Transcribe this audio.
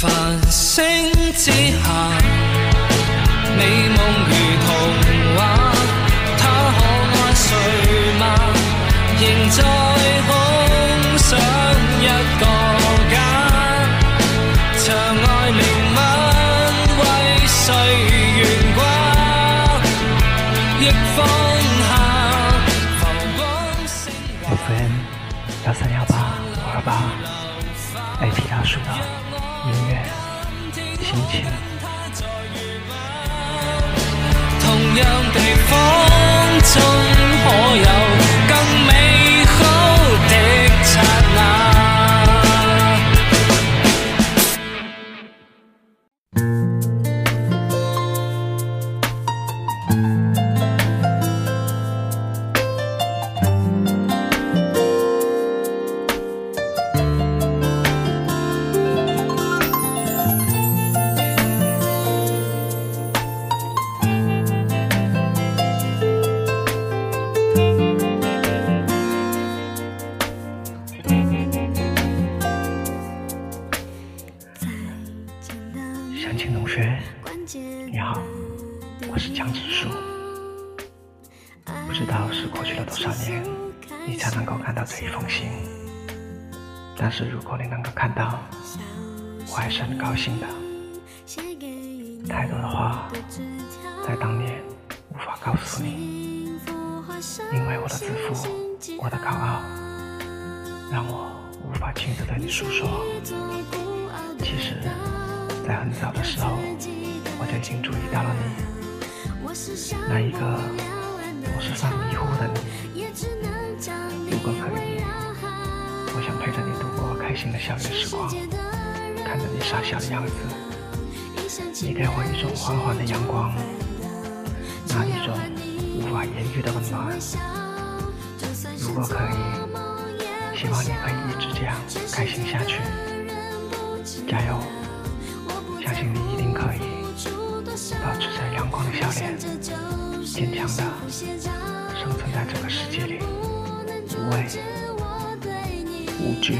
繁星之下，美梦如童话，他可爱睡吗？仍在空想一个家，长爱灵吻为谁悬挂？逆风下，浮光星六分幺三幺八五二八，AP 大叔的音乐心情。同样地方，同学，你好，我是江直树。不知道是过去了多少年，你才能够看到这一封信。但是如果你能够看到，我还是很高兴的。太多的话，在当年无法告诉你，因为我的自负，我的高傲，让我无法亲自对你诉说。其实，在很早的时候，我就已经注意到了你，那一个总是犯迷糊的你。如果可以，我想陪着你度过开心的校园时光，看着你傻笑的样子。你给我一种缓缓的阳光，那一种无法言喻的温暖。如果可以，希望你可以一直这样开心下去。加油！相信你一定可以保持着阳光的笑脸，坚强的生存在这个世界里，无畏无惧。